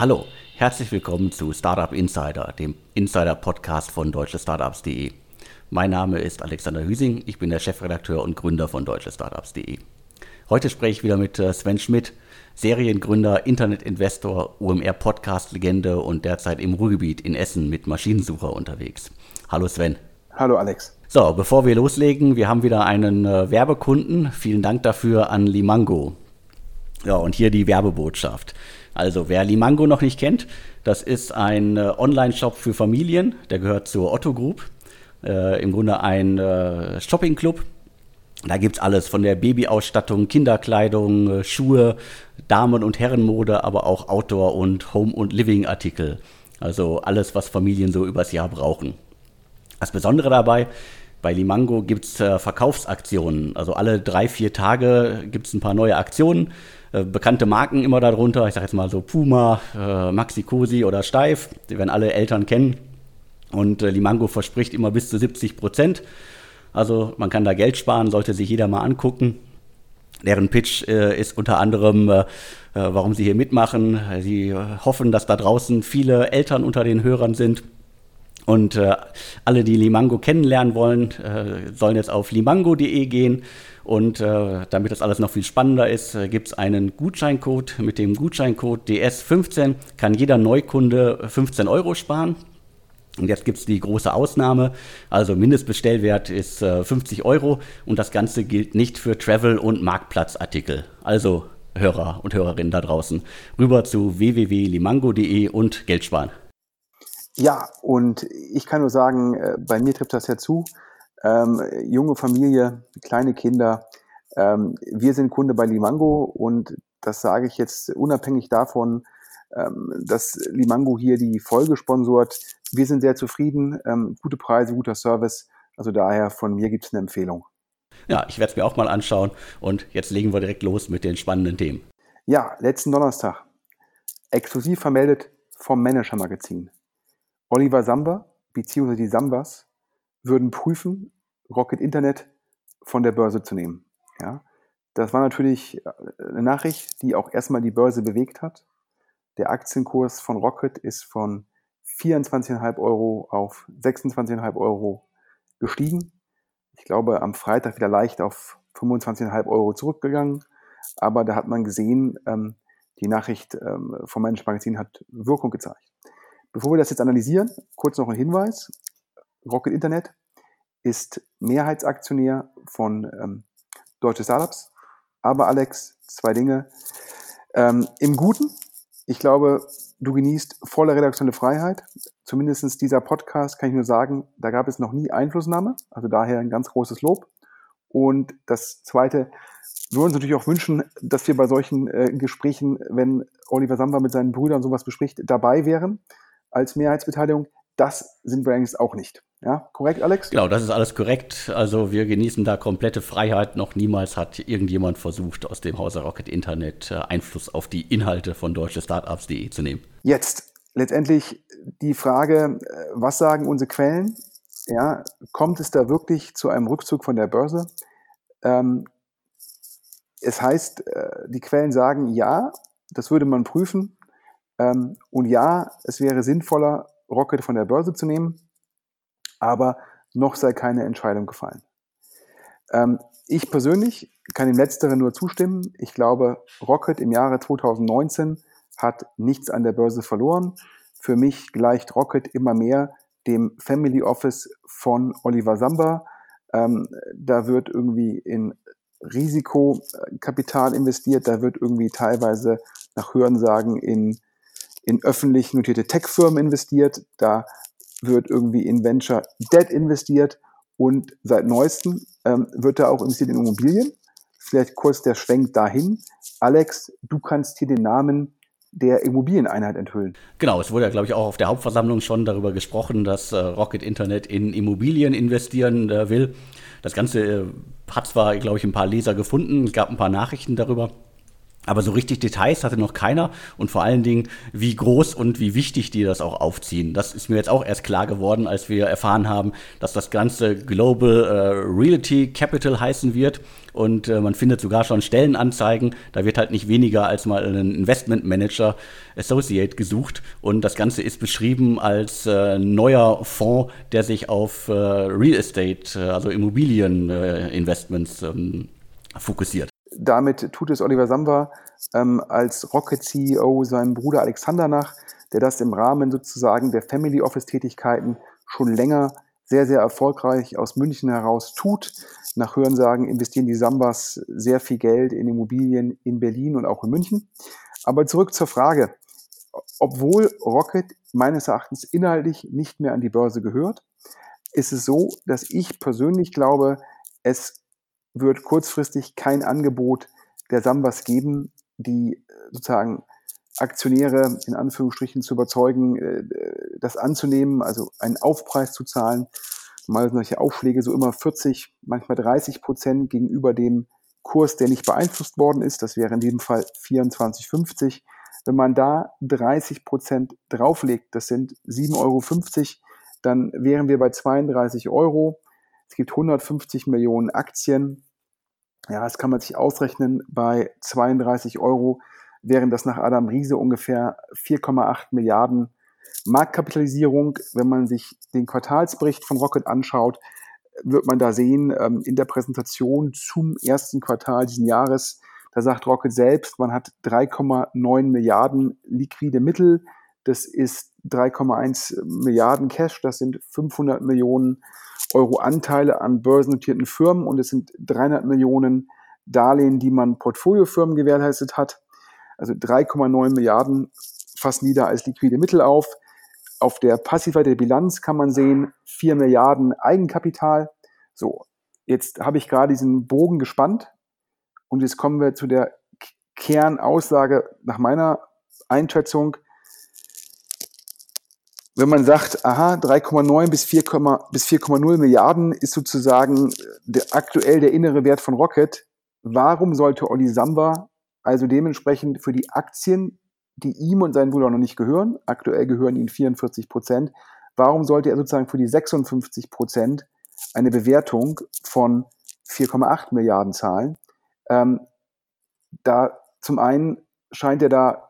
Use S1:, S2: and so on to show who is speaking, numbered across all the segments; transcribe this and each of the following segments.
S1: Hallo, herzlich willkommen zu Startup Insider, dem Insider-Podcast von deutschestartups.de. Mein Name ist Alexander Hüsing, ich bin der Chefredakteur und Gründer von deutschestartups.de. Heute spreche ich wieder mit äh, Sven Schmidt, Seriengründer, Internetinvestor, OMR-Podcast-Legende und derzeit im Ruhrgebiet in Essen mit Maschinensucher unterwegs. Hallo Sven.
S2: Hallo Alex.
S1: So, bevor wir loslegen, wir haben wieder einen äh, Werbekunden. Vielen Dank dafür an Limango. Ja, und hier die Werbebotschaft. Also, wer Limango noch nicht kennt, das ist ein äh, Online-Shop für Familien, der gehört zur Otto Group. Äh, Im Grunde ein äh, Shopping-Club. Da gibt es alles von der Babyausstattung, Kinderkleidung, äh, Schuhe, Damen- und Herrenmode, aber auch Outdoor- und Home- und Living-Artikel. Also alles, was Familien so übers Jahr brauchen. Das Besondere dabei, bei Limango gibt es äh, Verkaufsaktionen. Also alle drei, vier Tage gibt es ein paar neue Aktionen. Äh, bekannte Marken immer darunter. Ich sage jetzt mal so Puma, äh, Maxi Cosi oder Steif. Die werden alle Eltern kennen. Und äh, Limango verspricht immer bis zu 70 Prozent. Also man kann da Geld sparen, sollte sich jeder mal angucken. Deren Pitch äh, ist unter anderem, äh, äh warum sie hier mitmachen. Sie hoffen, dass da draußen viele Eltern unter den Hörern sind. Und äh, alle, die Limango kennenlernen wollen, äh, sollen jetzt auf limango.de gehen und äh, damit das alles noch viel spannender ist, äh, gibt es einen Gutscheincode. Mit dem Gutscheincode DS15 kann jeder Neukunde 15 Euro sparen. Und jetzt gibt es die große Ausnahme. Also Mindestbestellwert ist äh, 50 Euro und das Ganze gilt nicht für Travel- und Marktplatzartikel. Also Hörer und Hörerinnen da draußen, rüber zu www.limango.de und Geld sparen.
S2: Ja, und ich kann nur sagen, äh, bei mir trifft das ja zu ähm, junge Familie, kleine Kinder. Ähm, wir sind Kunde bei Limango und das sage ich jetzt unabhängig davon, ähm, dass Limango hier die Folge sponsort. Wir sind sehr zufrieden, ähm, gute Preise, guter Service. Also daher von mir gibt es eine Empfehlung.
S1: Ja, ich werde es mir auch mal anschauen und jetzt legen wir direkt los mit den spannenden Themen.
S2: Ja, letzten Donnerstag. Exklusiv vermeldet vom Manager Magazin. Oliver Samba, beziehungsweise die Sambas, würden prüfen, Rocket Internet von der Börse zu nehmen. Ja, das war natürlich äh, eine Nachricht, die auch erstmal die Börse bewegt hat. Der Aktienkurs von Rocket ist von 24,5 Euro auf 26,5 Euro gestiegen. Ich glaube, am Freitag wieder leicht auf 25,5 Euro zurückgegangen. Aber da hat man gesehen, ähm, die Nachricht ähm, vom Management Magazin hat Wirkung gezeigt. Bevor wir das jetzt analysieren, kurz noch ein Hinweis. Rocket Internet ist Mehrheitsaktionär von ähm, Deutsche Startups. Aber Alex, zwei Dinge. Ähm, Im Guten, ich glaube, du genießt volle redaktionelle Freiheit. Zumindest dieser Podcast kann ich nur sagen, da gab es noch nie Einflussnahme. Also daher ein ganz großes Lob. Und das Zweite, wir würden uns natürlich auch wünschen, dass wir bei solchen äh, Gesprächen, wenn Oliver Samba mit seinen Brüdern sowas bespricht, dabei wären als Mehrheitsbeteiligung. Das sind wir eigentlich auch nicht. Ja, korrekt, Alex?
S1: Genau, das ist alles korrekt. Also wir genießen da komplette Freiheit. Noch niemals hat irgendjemand versucht, aus dem Hause Rocket Internet äh, Einfluss auf die Inhalte von deutsche Startups.de zu nehmen.
S2: Jetzt letztendlich die Frage, äh, was sagen unsere Quellen? Ja, kommt es da wirklich zu einem Rückzug von der Börse? Ähm, es heißt, äh, die Quellen sagen ja, das würde man prüfen. Ähm, und ja, es wäre sinnvoller, Rocket von der Börse zu nehmen, aber noch sei keine Entscheidung gefallen. Ähm, ich persönlich kann dem Letzteren nur zustimmen. Ich glaube, Rocket im Jahre 2019 hat nichts an der Börse verloren. Für mich gleicht Rocket immer mehr dem Family Office von Oliver Samba. Ähm, da wird irgendwie in Risikokapital investiert, da wird irgendwie teilweise nach Hörensagen in in öffentlich notierte Tech-Firmen investiert, da wird irgendwie in Venture Debt investiert und seit neuestem ähm, wird da auch investiert in Immobilien. Vielleicht kurz der Schwenk dahin. Alex, du kannst hier den Namen der Immobilieneinheit enthüllen.
S1: Genau, es wurde ja, glaube ich, auch auf der Hauptversammlung schon darüber gesprochen, dass äh, Rocket Internet in Immobilien investieren äh, will. Das Ganze äh, hat zwar, glaube ich, ein paar Leser gefunden, es gab ein paar Nachrichten darüber. Aber so richtig Details hatte noch keiner und vor allen Dingen, wie groß und wie wichtig die das auch aufziehen. Das ist mir jetzt auch erst klar geworden, als wir erfahren haben, dass das Ganze Global äh, Realty Capital heißen wird. Und äh, man findet sogar schon Stellenanzeigen. Da wird halt nicht weniger als mal ein Investment Manager Associate gesucht. Und das Ganze ist beschrieben als äh, neuer Fonds, der sich auf äh, Real Estate, äh, also Immobilieninvestments ähm, fokussiert.
S2: Damit tut es Oliver Samba ähm, als Rocket-CEO seinem Bruder Alexander nach, der das im Rahmen sozusagen der Family Office-Tätigkeiten schon länger sehr, sehr erfolgreich aus München heraus tut. Nach Hörensagen investieren die Sambas sehr viel Geld in Immobilien in Berlin und auch in München. Aber zurück zur Frage. Obwohl Rocket meines Erachtens inhaltlich nicht mehr an die Börse gehört, ist es so, dass ich persönlich glaube, es wird kurzfristig kein Angebot der Sambas geben, die äh, sozusagen Aktionäre in Anführungsstrichen zu überzeugen, äh, das anzunehmen, also einen Aufpreis zu zahlen. Mal solche Aufschläge so immer 40, manchmal 30 Prozent gegenüber dem Kurs, der nicht beeinflusst worden ist. Das wäre in diesem Fall 24,50. Wenn man da 30 Prozent drauflegt, das sind 7,50 Euro, dann wären wir bei 32 Euro. Es gibt 150 Millionen Aktien. Ja, das kann man sich ausrechnen. Bei 32 Euro wären das nach Adam Riese ungefähr 4,8 Milliarden Marktkapitalisierung. Wenn man sich den Quartalsbericht von Rocket anschaut, wird man da sehen, ähm, in der Präsentation zum ersten Quartal diesen Jahres, da sagt Rocket selbst, man hat 3,9 Milliarden liquide Mittel. Das ist 3,1 Milliarden Cash. Das sind 500 Millionen Euro Anteile an börsennotierten Firmen und es sind 300 Millionen Darlehen, die man Portfoliofirmen gewährleistet hat. Also 3,9 Milliarden fassen die da als liquide Mittel auf. Auf der Passivseite der Bilanz kann man sehen 4 Milliarden Eigenkapital. So, jetzt habe ich gerade diesen Bogen gespannt und jetzt kommen wir zu der Kernaussage nach meiner Einschätzung wenn man sagt, aha, 3,9 bis 4,0 bis 4,0 Milliarden ist sozusagen der, aktuell der innere Wert von Rocket, warum sollte Olli Samba also dementsprechend für die Aktien, die ihm und seinen Bruder noch nicht gehören, aktuell gehören ihnen 44 Prozent, warum sollte er sozusagen für die 56 Prozent eine Bewertung von 4,8 Milliarden zahlen? Ähm, da zum einen scheint er da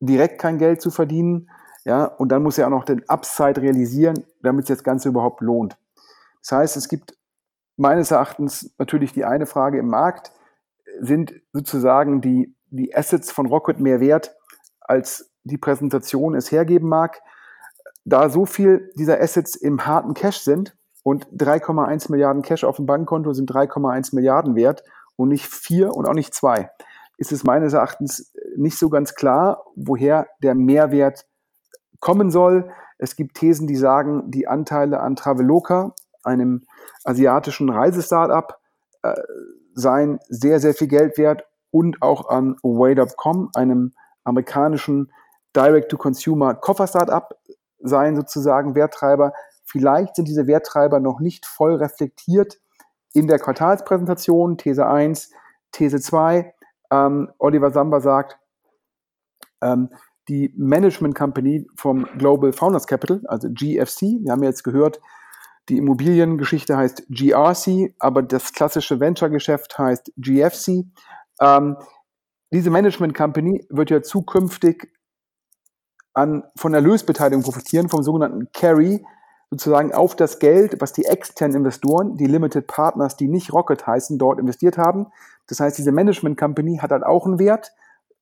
S2: direkt kein Geld zu verdienen ja, und dann muss er auch noch den Upside realisieren, damit sich das Ganze überhaupt lohnt. Das heißt, es gibt meines Erachtens natürlich die eine Frage im Markt, sind sozusagen die, die Assets von Rocket mehr wert, als die Präsentation es hergeben mag. Da so viel dieser Assets im harten Cash sind und 3,1 Milliarden Cash auf dem Bankkonto sind 3,1 Milliarden wert und nicht vier und auch nicht zwei, ist es meines Erachtens nicht so ganz klar, woher der Mehrwert kommen soll. Es gibt Thesen, die sagen, die Anteile an Traveloka, einem asiatischen Reisestartup, äh, seien sehr, sehr viel Geld wert und auch an Way.com, einem amerikanischen Direct-to-Consumer-Koffer-Startup, seien sozusagen Werttreiber. Vielleicht sind diese Werttreiber noch nicht voll reflektiert in der Quartalspräsentation, These 1, These 2. Ähm, Oliver Samba sagt, ähm, die Management Company vom Global Founders Capital, also GFC. Wir haben jetzt gehört, die Immobiliengeschichte heißt GRC, aber das klassische Venture-Geschäft heißt GFC. Ähm, diese Management Company wird ja zukünftig an, von Erlösbeteiligung profitieren, vom sogenannten Carry, sozusagen auf das Geld, was die externen Investoren, die Limited Partners, die nicht Rocket heißen, dort investiert haben. Das heißt, diese Management Company hat halt auch einen Wert.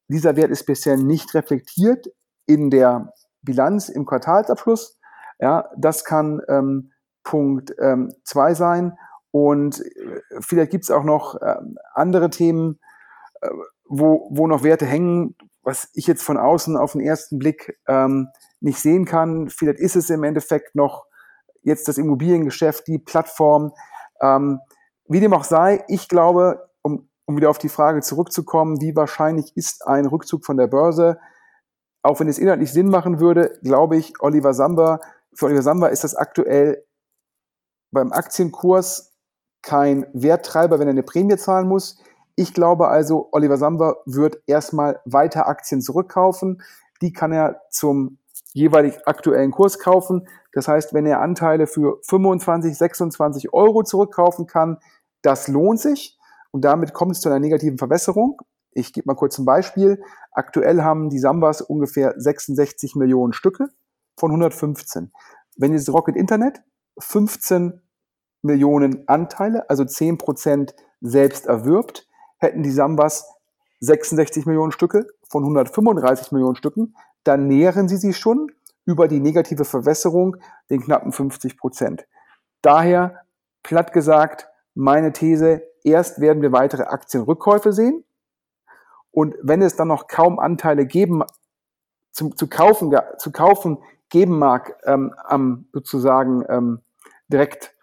S2: Dieser Wert ist bisher nicht reflektiert in der Bilanz im Quartalsabschluss. Ja, das kann ähm, Punkt 2 ähm, sein. Und äh, vielleicht gibt es auch noch äh, andere Themen, äh, wo, wo noch Werte hängen, was ich jetzt von außen auf den ersten Blick ähm, nicht sehen kann. Vielleicht ist es im Endeffekt noch jetzt das Immobiliengeschäft, die Plattform. Ähm, wie dem auch sei, ich glaube, um wieder auf die Frage zurückzukommen, wie wahrscheinlich ist ein Rückzug von der Börse? Auch wenn es inhaltlich Sinn machen würde, glaube ich, Oliver Samba, für Oliver Samba ist das aktuell beim Aktienkurs kein Werttreiber, wenn er eine Prämie zahlen muss. Ich glaube also, Oliver Samba wird erstmal weiter Aktien zurückkaufen. Die kann er zum jeweilig aktuellen Kurs kaufen. Das heißt, wenn er Anteile für 25, 26 Euro zurückkaufen kann, das lohnt sich und damit kommt es zu einer negativen Verwässerung. Ich gebe mal kurz ein Beispiel. Aktuell haben die Sambas ungefähr 66 Millionen Stücke von 115. Wenn jetzt Rocket Internet 15 Millionen Anteile, also 10 Prozent selbst erwirbt, hätten die Sambas 66 Millionen Stücke von 135 Millionen Stücken, dann nähren sie sich schon über die negative Verwässerung den knappen 50 Prozent. Daher, platt gesagt, meine These, erst werden wir weitere Aktienrückkäufe sehen. Und wenn es dann noch kaum Anteile geben, zum, zu, kaufen, zu kaufen geben mag, ähm, am sozusagen ähm, direkt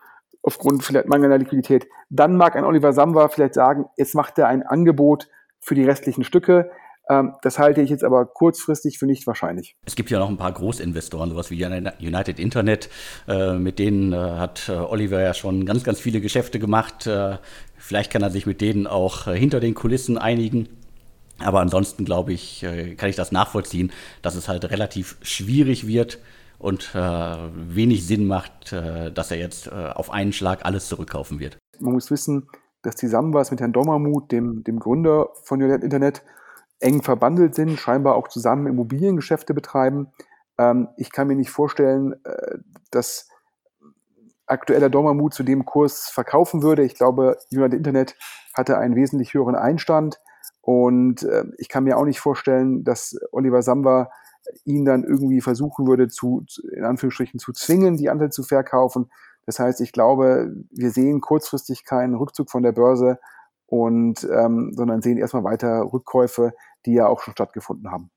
S2: aufgrund vielleicht mangelnder Liquidität, dann mag ein Oliver Samba vielleicht sagen, jetzt macht er ein Angebot für die restlichen Stücke. Ähm, das halte ich jetzt aber kurzfristig für nicht wahrscheinlich.
S1: Es gibt ja noch ein paar Großinvestoren, sowas wie United Internet. Äh, mit denen äh, hat äh, Oliver ja schon ganz, ganz viele Geschäfte gemacht. Vielleicht kann er sich mit denen auch hinter den Kulissen einigen. Aber ansonsten glaube ich, kann ich das nachvollziehen, dass es halt relativ schwierig wird und wenig Sinn macht, dass er jetzt auf einen Schlag alles zurückkaufen wird.
S2: Man muss wissen, dass die Sambas mit Herrn Dommermuth, dem, dem Gründer von United Internet, eng verbandelt sind, scheinbar auch zusammen Immobiliengeschäfte betreiben. Ähm, ich kann mir nicht vorstellen, äh, dass aktueller Dormamut zu dem Kurs verkaufen würde. Ich glaube, United Internet hatte einen wesentlich höheren Einstand und äh, ich kann mir auch nicht vorstellen, dass Oliver Samba ihn dann irgendwie versuchen würde, zu, in Anführungsstrichen zu zwingen, die Anteile zu verkaufen. Das heißt, ich glaube, wir sehen kurzfristig keinen Rückzug von der Börse und ähm, sondern sehen erstmal weiter Rückkäufe, die ja auch schon stattgefunden haben.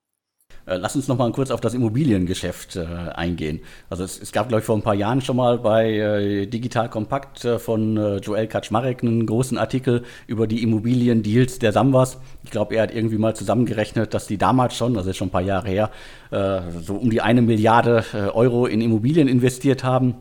S1: Äh, lass uns noch mal kurz auf das Immobiliengeschäft äh, eingehen. Also es, es, gab, glaube ich, vor ein paar Jahren schon mal bei äh, Digital Kompakt äh, von äh, Joel Kaczmarek einen großen Artikel über die Immobiliendeals der Sambas. Ich glaube, er hat irgendwie mal zusammengerechnet, dass die damals schon, das ist schon ein paar Jahre her, äh, so um die eine Milliarde Euro in Immobilien investiert haben.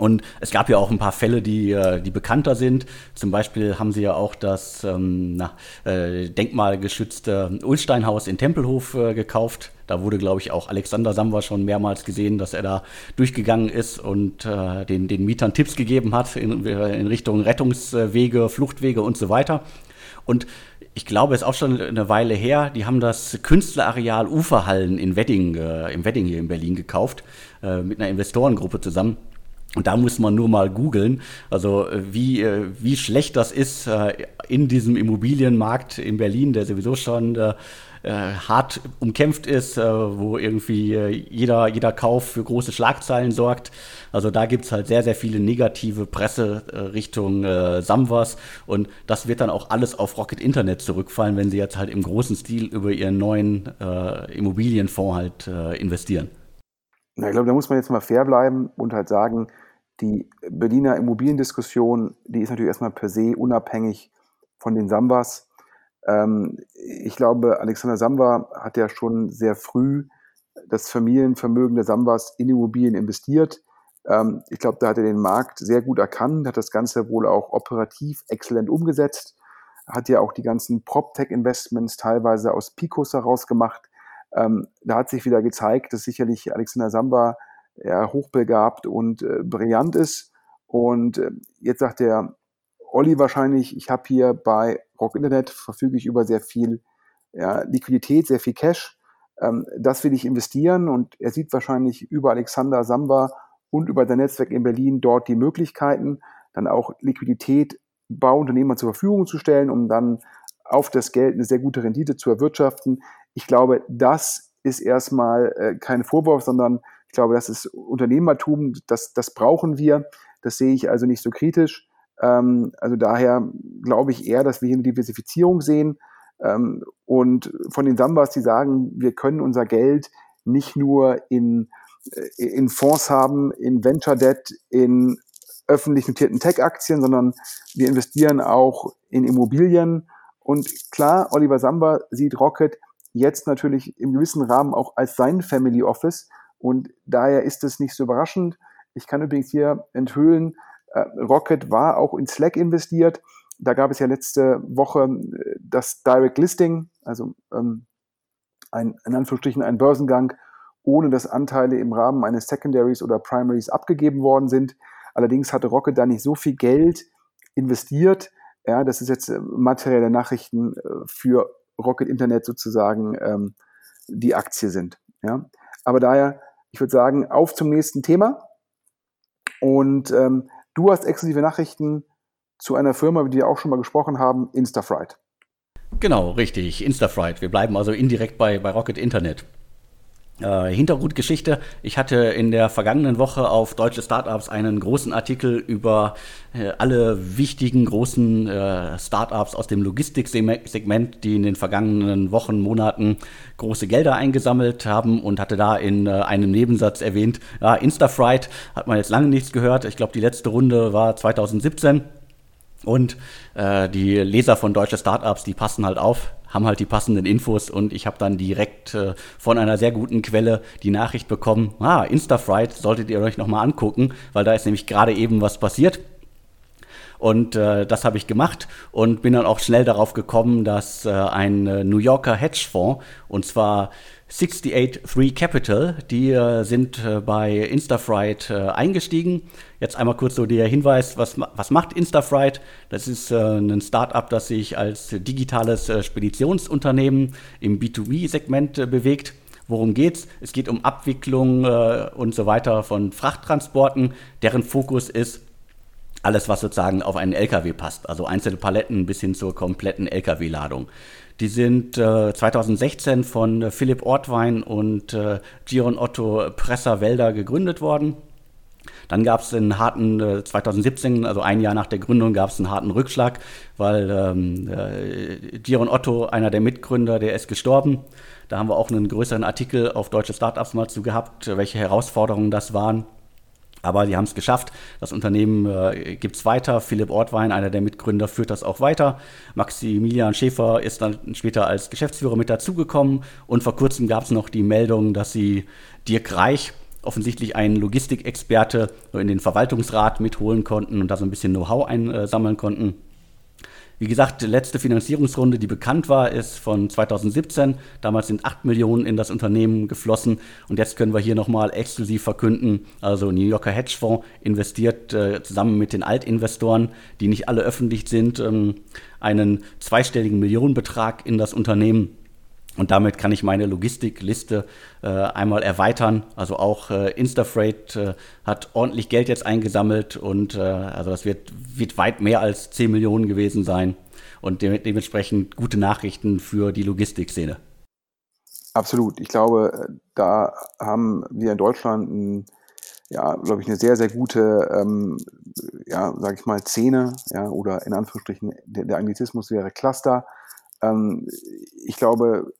S1: Und es gab ja auch ein paar Fälle, die, äh, die bekannter sind. Zum Beispiel haben sie ja auch das ähm, na, äh, denkmalgeschützte Ulsteinhaus in Tempelhof äh, gekauft. Da wurde, glaube ich, auch Alexander Samba schon mehrmals gesehen, dass er da durchgegangen ist und äh, den, den Mietern Tipps gegeben hat in, in Richtung Rettungswege, Fluchtwege und so weiter. Und ich glaube, es ist auch schon eine Weile her, die haben das Künstlerareal Uferhallen in Wedding, äh, im Wedding hier in Berlin gekauft, äh, mit einer Investorengruppe zusammen. Und da muss man nur mal googeln, also äh, wie, äh, wie schlecht das ist äh, in diesem Immobilienmarkt in Berlin, der sowieso schon hart umkämpft ist, wo irgendwie jeder, jeder Kauf für große Schlagzeilen sorgt. Also da gibt es halt sehr, sehr viele negative Presse Richtung Samwas und das wird dann auch alles auf Rocket Internet zurückfallen, wenn sie jetzt halt im großen Stil über ihren neuen Immobilienfonds halt investieren.
S2: Na, ich glaube, da muss man jetzt mal fair bleiben und halt sagen, die Berliner Immobiliendiskussion, die ist natürlich erstmal per se unabhängig von den Sambas. Ähm, ich glaube, Alexander Samba hat ja schon sehr früh das Familienvermögen der Sambas in Immobilien investiert. Ähm, ich glaube, da hat er den Markt sehr gut erkannt, hat das Ganze wohl auch operativ exzellent umgesetzt, hat ja auch die ganzen PropTech-Investments teilweise aus Picos heraus gemacht. Ähm, da hat sich wieder gezeigt, dass sicherlich Alexander Samba ja, hochbegabt und äh, brillant ist. Und äh, jetzt sagt der Olli wahrscheinlich, ich habe hier bei Rock Internet verfüge ich über sehr viel ja, Liquidität, sehr viel Cash. Ähm, das will ich investieren und er sieht wahrscheinlich über Alexander Samba und über sein Netzwerk in Berlin dort die Möglichkeiten, dann auch Liquidität Bauunternehmern zur Verfügung zu stellen, um dann auf das Geld eine sehr gute Rendite zu erwirtschaften. Ich glaube, das ist erstmal äh, kein Vorwurf, sondern ich glaube, das ist Unternehmertum, das, das brauchen wir. Das sehe ich also nicht so kritisch. Ähm, also daher glaube ich eher, dass wir hier eine Diversifizierung sehen. Ähm, und von den Sambas, die sagen, wir können unser Geld nicht nur in, äh, in Fonds haben, in Venture Debt, in öffentlich notierten Tech-Aktien, sondern wir investieren auch in Immobilien und klar, Oliver Samba sieht Rocket jetzt natürlich im gewissen Rahmen auch als sein Family Office und daher ist es nicht so überraschend. Ich kann übrigens hier enthüllen, äh, Rocket war auch in Slack investiert. da gab es ja letzte Woche äh, das Direct Listing, also ähm, ein, in Anführungsstrichen ein Börsengang, ohne dass Anteile im Rahmen eines Secondaries oder Primaries abgegeben worden sind. Allerdings hatte Rocket da nicht so viel Geld investiert. Ja, das ist jetzt äh, materielle Nachrichten für Rocket Internet sozusagen ähm, die Aktie sind. Ja, aber daher, ich würde sagen, auf zum nächsten Thema. Und ähm, du hast exklusive Nachrichten zu einer Firma, über die wir auch schon mal gesprochen haben, Instafright.
S1: Genau, richtig, Instafright. Wir bleiben also indirekt bei, bei Rocket Internet. Äh, Hintergrundgeschichte. Ich hatte in der vergangenen Woche auf Deutsche Startups einen großen Artikel über äh, alle wichtigen großen äh, Startups aus dem Logistiksegment, die in den vergangenen Wochen, Monaten große Gelder eingesammelt haben und hatte da in einem Nebensatz erwähnt, ja, Instafright hat man jetzt lange nichts gehört. Ich glaube, die letzte Runde war 2017. Und äh, die Leser von Deutsche Startups, die passen halt auf, haben halt die passenden Infos und ich habe dann direkt äh, von einer sehr guten Quelle die Nachricht bekommen, ah, Instafright solltet ihr euch nochmal angucken, weil da ist nämlich gerade eben was passiert. Und äh, das habe ich gemacht und bin dann auch schnell darauf gekommen, dass äh, ein äh, New Yorker Hedgefonds, und zwar 683 Capital, die äh, sind äh, bei Instafright äh, eingestiegen. Jetzt einmal kurz so der Hinweis, was, was macht Instafright? Das ist äh, ein Startup, das sich als digitales äh, Speditionsunternehmen im B2B-Segment äh, bewegt. Worum geht's? Es geht um Abwicklung und so weiter von Frachttransporten. Deren Fokus ist alles, was sozusagen auf einen LKW passt, also einzelne Paletten bis hin zur kompletten LKW-Ladung. Die sind äh, 2016 von äh, Philipp Ortwein und äh, Giron Otto Presser-Welder gegründet worden. Dann gab es einen harten, äh, 2017, also ein Jahr nach der Gründung, gab es einen harten Rückschlag, weil ähm, äh, Giron Otto, einer der Mitgründer, der ist gestorben. Da haben wir auch einen größeren Artikel auf deutsche Startups mal zu gehabt, welche Herausforderungen das waren. Aber die haben es geschafft. Das Unternehmen äh, gibt es weiter. Philipp Ortwein, einer der Mitgründer, führt das auch weiter. Maximilian Schäfer ist dann später als Geschäftsführer mit dazugekommen. Und vor kurzem gab es noch die Meldung, dass sie Dirk Reich, offensichtlich einen Logistikexperte, in den Verwaltungsrat mitholen konnten und da so ein bisschen Know-how einsammeln konnten. Wie gesagt, die letzte Finanzierungsrunde, die bekannt war, ist von 2017. Damals sind 8 Millionen in das Unternehmen geflossen. Und jetzt können wir hier nochmal exklusiv verkünden, also New Yorker Hedgefonds investiert äh, zusammen mit den Altinvestoren, die nicht alle öffentlich sind, ähm, einen zweistelligen Millionenbetrag in das Unternehmen. Und damit kann ich meine Logistikliste äh, einmal erweitern. Also auch äh, Instafreight äh, hat ordentlich Geld jetzt eingesammelt und äh, also das wird, wird weit mehr als 10 Millionen gewesen sein und de dementsprechend gute Nachrichten für die Logistikszene.
S2: Absolut. Ich glaube, da haben wir in Deutschland ein, ja, glaube ich, eine sehr, sehr gute, ähm, ja, sage ich mal, Szene, ja, oder in Anführungsstrichen, der, der Anglizismus wäre Cluster ähm, ich glaube,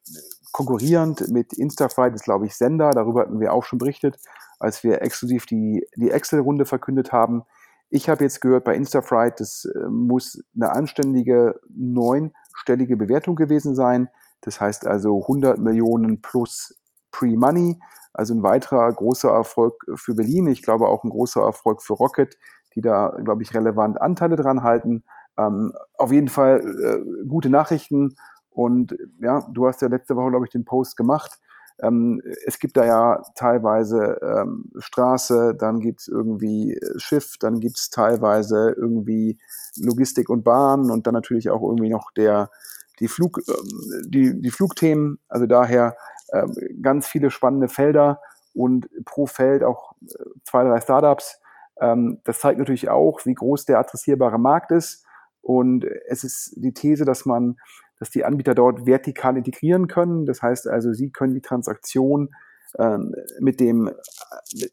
S2: konkurrierend mit Instaflight ist, glaube ich, Sender. Darüber hatten wir auch schon berichtet, als wir exklusiv die, die Excel-Runde verkündet haben. Ich habe jetzt gehört, bei Instaflight, das äh, muss eine anständige neunstellige Bewertung gewesen sein. Das heißt also 100 Millionen plus Pre-Money. Also ein weiterer großer Erfolg für Berlin. Ich glaube auch ein großer Erfolg für Rocket, die da, glaube ich, relevant Anteile dran halten. Ähm, auf jeden Fall äh, gute Nachrichten. Und ja, du hast ja letzte Woche, glaube ich, den Post gemacht. Ähm, es gibt da ja teilweise ähm, Straße, dann gibt es irgendwie äh, Schiff, dann gibt es teilweise irgendwie Logistik und Bahn und dann natürlich auch irgendwie noch der, die, Flug, ähm, die, die Flugthemen. Also daher ähm, ganz viele spannende Felder und pro Feld auch äh, zwei, drei Startups. Ähm, das zeigt natürlich auch, wie groß der adressierbare Markt ist. Und es ist die These, dass man, dass die Anbieter dort vertikal integrieren können. Das heißt also, sie können die Transaktion ähm, mit, dem,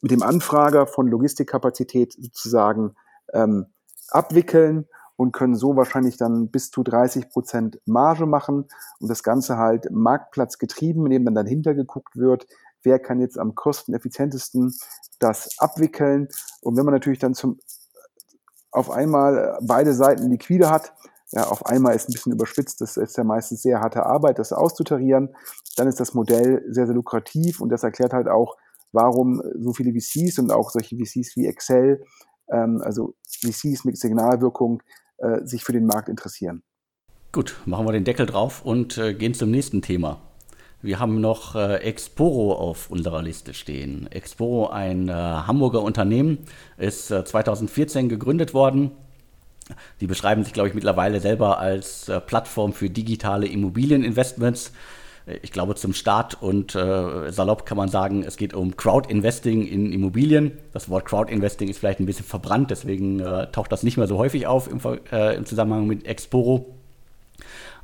S2: mit dem Anfrager von Logistikkapazität sozusagen ähm, abwickeln und können so wahrscheinlich dann bis zu 30 Prozent Marge machen und das Ganze halt marktplatzgetrieben, indem dann dahinter geguckt wird, wer kann jetzt am kosteneffizientesten das abwickeln. Und wenn man natürlich dann zum auf einmal äh, beide Seiten liquide hat, ja, auf einmal ist ein bisschen überspitzt, das ist ja meistens sehr harte Arbeit, das auszutarieren, dann ist das Modell sehr, sehr lukrativ und das erklärt halt auch, warum so viele VCs und auch solche VCs wie Excel, ähm, also VCs mit Signalwirkung, äh, sich für den Markt interessieren.
S1: Gut, machen wir den Deckel drauf und äh, gehen zum nächsten Thema. Wir haben noch äh, Exporo auf unserer Liste stehen. Exporo, ein äh, Hamburger Unternehmen, ist 2014 äh, gegründet worden. Die beschreiben sich, glaube ich, mittlerweile selber als äh, Plattform für digitale Immobilieninvestments. Ich glaube, zum Start und äh, salopp kann man sagen, es geht um Crowd-Investing in Immobilien. Das Wort Crowd-Investing ist vielleicht ein bisschen verbrannt, deswegen äh, taucht das nicht mehr so häufig auf im, im Zusammenhang mit Exporo.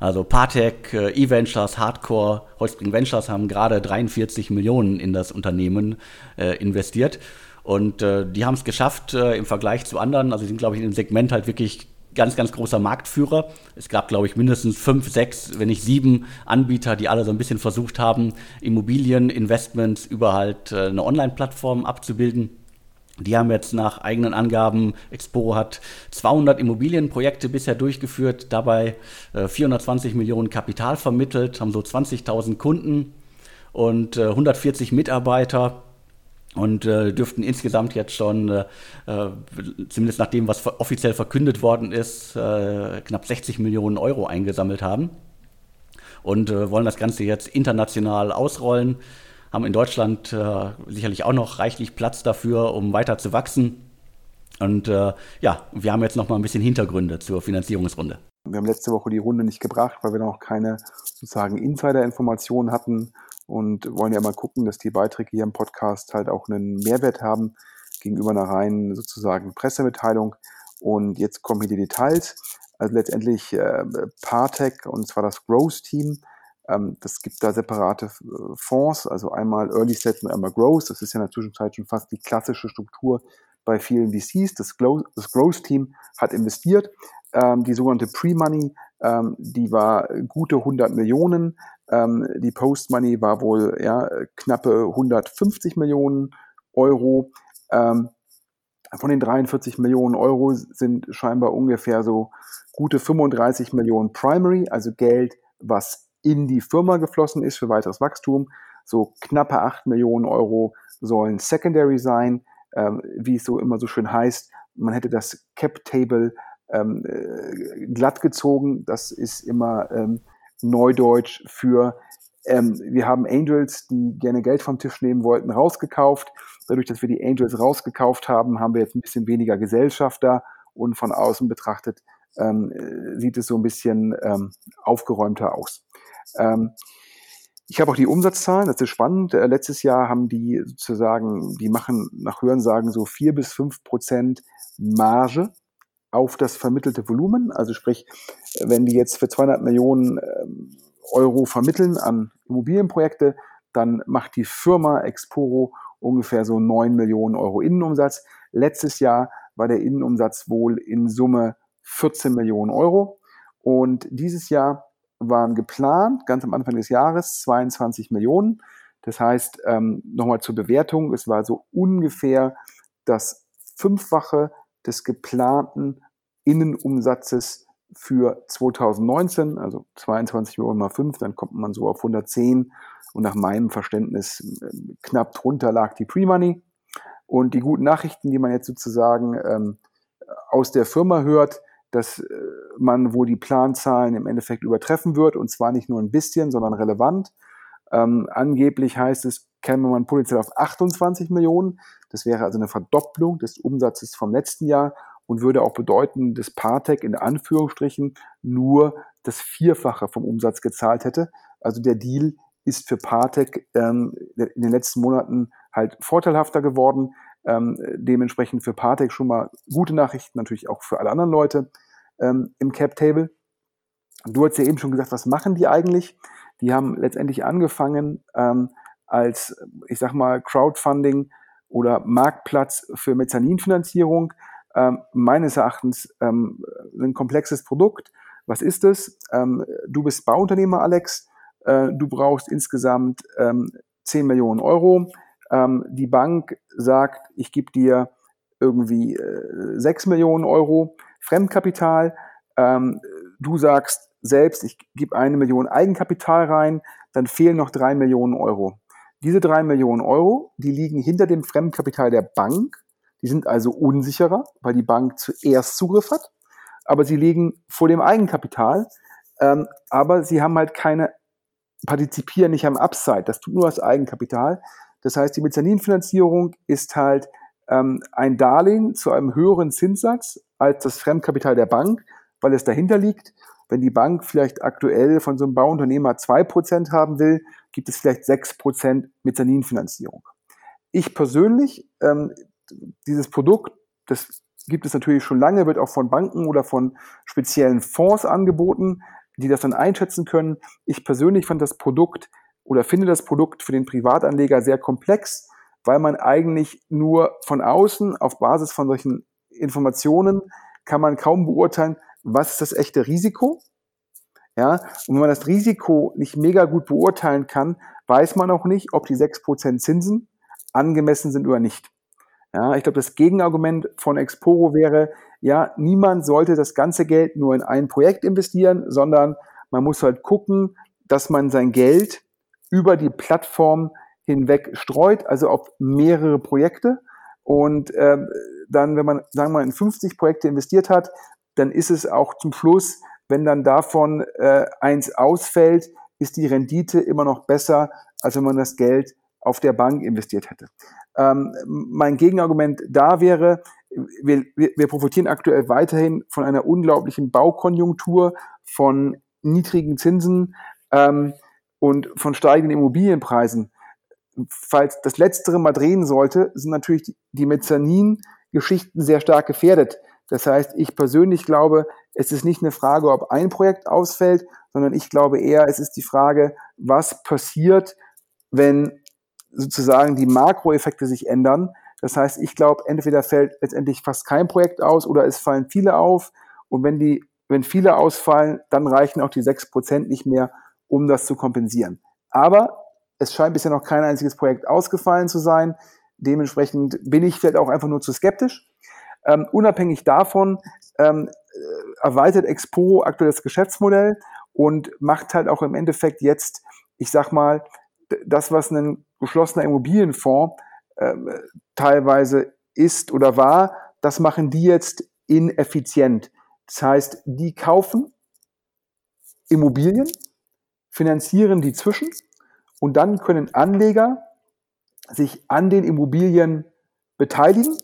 S1: Also Partec, äh, E-Ventures, Hardcore, Holzbring Ventures haben gerade 43 Millionen in das Unternehmen äh, investiert. Und äh, die haben es geschafft äh, im Vergleich zu anderen. Also sie sind, glaube ich, in dem Segment halt wirklich ganz, ganz großer Marktführer. Es gab, glaube ich, mindestens fünf, sechs, wenn nicht sieben Anbieter, die alle so ein bisschen versucht haben, Immobilieninvestments über halt äh, eine Online-Plattform abzubilden. Die haben jetzt nach eigenen Angaben, Exporo hat 200 Immobilienprojekte bisher durchgeführt, dabei 420 äh, Millionen Kapital vermittelt, haben so 20.000 Kunden und 140 äh, Mitarbeiter und äh, dürften insgesamt jetzt schon, zumindest nach dem, was offiziell verkündet worden ist, knapp 60 Millionen Euro eingesammelt haben und wollen das Ganze jetzt international ausrollen, haben in Deutschland äh, sicherlich auch noch reichlich Platz dafür, um weiter zu wachsen. Und ja, wir haben jetzt noch mal ein bisschen Hintergründe zur Finanzierungsrunde.
S2: Wir haben letzte Woche die Runde nicht gebracht, weil wir noch keine sozusagen Insider-Informationen hatten und wollen ja mal gucken, dass die Beiträge hier im Podcast halt auch einen Mehrwert haben gegenüber einer reinen sozusagen Pressemitteilung. Und jetzt kommen hier die Details. Also letztendlich äh, Partec und zwar das Growth Team. Ähm, das gibt da separate äh, Fonds, also einmal Early Set und einmal Growth. Das ist ja in der Zwischenzeit schon fast die klassische Struktur bei vielen VCs. Das, Growth, das Growth Team hat investiert. Ähm, die sogenannte Pre-Money, ähm, die war gute 100 Millionen. Ähm, die Post-Money war wohl ja, knappe 150 Millionen Euro. Ähm, von den 43 Millionen Euro sind scheinbar ungefähr so gute 35 Millionen Primary, also Geld, was in die Firma geflossen ist für weiteres Wachstum. So knappe 8 Millionen Euro sollen Secondary sein, ähm, wie es so immer so schön heißt. Man hätte das Cap-Table ähm, äh, glatt gezogen. Das ist immer ähm, Neudeutsch für ähm, wir haben Angels, die gerne Geld vom Tisch nehmen wollten, rausgekauft. Dadurch, dass wir die Angels rausgekauft haben, haben wir jetzt ein bisschen weniger Gesellschafter und von außen betrachtet ähm, äh, sieht es so ein bisschen ähm, aufgeräumter aus. Ähm, ich habe auch die Umsatzzahlen, das ist spannend. Äh, letztes Jahr haben die sozusagen, die machen nach Hörensagen so vier bis fünf Prozent Marge auf das vermittelte Volumen. Also sprich, wenn die jetzt für 200 Millionen ähm, Euro vermitteln an Immobilienprojekte, dann macht die Firma Exporo ungefähr so 9 Millionen Euro Innenumsatz. Letztes Jahr war der Innenumsatz wohl in Summe 14 Millionen Euro. Und dieses Jahr waren geplant, ganz am Anfang des Jahres, 22 Millionen. Das heißt, ähm, nochmal zur Bewertung, es war so ungefähr das Fünffache des geplanten Innenumsatzes für 2019, also 22 Millionen mal 5, dann kommt man so auf 110 und nach meinem Verständnis äh, knapp drunter lag die Pre-Money. Und die guten Nachrichten, die man jetzt sozusagen ähm, aus der Firma hört, dass äh, man wohl die Planzahlen im Endeffekt übertreffen wird und zwar nicht nur ein bisschen, sondern relevant. Ähm, angeblich heißt es, käme man potenziell auf 28 Millionen. Das wäre also eine Verdopplung des Umsatzes vom letzten Jahr und würde auch bedeuten, dass Partec in Anführungsstrichen nur das Vierfache vom Umsatz gezahlt hätte. Also der Deal ist für Partec ähm, in den letzten Monaten halt vorteilhafter geworden. Ähm, dementsprechend für Partec schon mal gute Nachrichten, natürlich auch für alle anderen Leute ähm, im Cap Table. Du hast ja eben schon gesagt, was machen die eigentlich? Die haben letztendlich angefangen ähm, als, ich sag mal, Crowdfunding oder Marktplatz für Mezzaninfinanzierung ähm, meines Erachtens ähm, ein komplexes Produkt. Was ist es? Ähm, du bist Bauunternehmer, Alex. Äh, du brauchst insgesamt ähm, 10 Millionen Euro. Ähm, die Bank sagt, ich gebe dir irgendwie äh, 6 Millionen Euro Fremdkapital. Ähm, du sagst selbst, ich gebe eine Million Eigenkapital rein, dann fehlen noch drei Millionen Euro. Diese drei Millionen Euro, die liegen hinter dem Fremdkapital der Bank die sind also unsicherer, weil die Bank zuerst Zugriff hat. aber sie liegen vor dem Eigenkapital. Ähm, aber sie haben halt keine, partizipieren nicht am Upside. Das tut nur das Eigenkapital. Das heißt, die Mezzaninfinanzierung ist halt ähm, ein Darlehen zu einem höheren Zinssatz als das Fremdkapital der Bank, weil es dahinter liegt. Wenn die Bank vielleicht aktuell von so einem Bauunternehmer zwei Prozent haben will, gibt es vielleicht sechs Prozent Mezzaninfinanzierung. Ich persönlich, ähm, dieses Produkt, das gibt es natürlich schon lange, wird auch von Banken oder von speziellen Fonds angeboten, die das dann einschätzen können. Ich persönlich fand das Produkt oder finde das Produkt für den Privatanleger sehr komplex, weil man eigentlich nur von außen auf Basis von solchen Informationen kann man kaum beurteilen, was ist das echte Risiko. Ja, und wenn man das Risiko nicht mega gut beurteilen kann, weiß man auch nicht, ob die 6% Zinsen angemessen sind oder nicht. Ja, ich glaube, das Gegenargument von Exporo wäre, ja, niemand sollte das ganze Geld nur in ein Projekt investieren, sondern man muss halt gucken, dass man sein Geld über die Plattform hinweg streut, also auf mehrere Projekte. Und ähm, dann, wenn man, sagen wir mal, in 50 Projekte investiert hat, dann ist es auch zum Schluss, wenn dann davon äh, eins ausfällt, ist die Rendite immer noch besser, als wenn man das Geld auf der Bank investiert hätte. Ähm, mein Gegenargument da wäre, wir, wir profitieren aktuell weiterhin von einer unglaublichen Baukonjunktur, von niedrigen Zinsen ähm, und von steigenden Immobilienpreisen. Falls das Letztere mal drehen sollte, sind natürlich die, Mezzanin-Geschichten sehr stark gefährdet. Das heißt, ich persönlich glaube, es ist nicht eine Frage, ob ein Projekt ausfällt, sondern ich glaube eher, es ist die Frage, was passiert, wenn sozusagen die Makroeffekte sich ändern. Das heißt, ich glaube, entweder fällt letztendlich fast kein Projekt aus oder es fallen viele auf. Und wenn die, wenn viele ausfallen, dann reichen auch die sechs Prozent nicht mehr, um das zu kompensieren. Aber es scheint bisher noch kein einziges Projekt ausgefallen zu sein. Dementsprechend bin ich vielleicht auch einfach nur zu skeptisch. Ähm, unabhängig davon ähm, erweitert Expo aktuell das Geschäftsmodell und macht halt auch im Endeffekt jetzt, ich sag mal, das, was ein geschlossener Immobilienfonds äh, teilweise ist oder war, das machen die jetzt ineffizient. Das heißt, die kaufen Immobilien, finanzieren die zwischen und dann können Anleger sich an den Immobilien beteiligen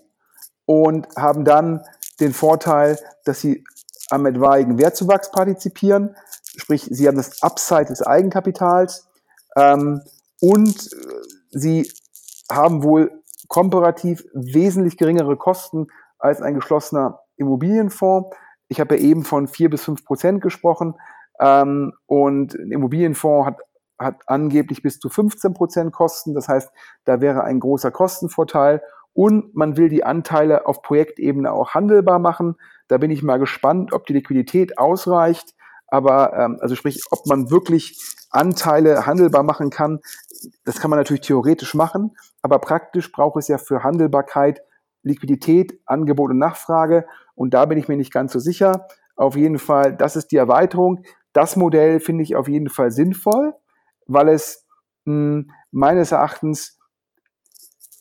S2: und haben dann den Vorteil, dass sie am etwaigen Wertzuwachs partizipieren, sprich, sie haben das Upside des Eigenkapitals ähm, und äh, sie haben wohl komparativ wesentlich geringere Kosten als ein geschlossener Immobilienfonds. Ich habe ja eben von vier bis fünf Prozent gesprochen ähm, und ein Immobilienfonds hat, hat angeblich bis zu 15 Prozent Kosten. Das heißt, da wäre ein großer Kostenvorteil und man will die Anteile auf Projektebene auch handelbar machen. Da bin ich mal gespannt, ob die Liquidität ausreicht. Aber ähm, also sprich, ob man wirklich Anteile handelbar machen kann, das kann man natürlich theoretisch machen, aber praktisch braucht es ja für Handelbarkeit Liquidität, Angebot und Nachfrage. Und da bin ich mir nicht ganz so sicher. Auf jeden Fall, das ist die Erweiterung. Das Modell finde ich auf jeden Fall sinnvoll, weil es mh, hm, meines Erachtens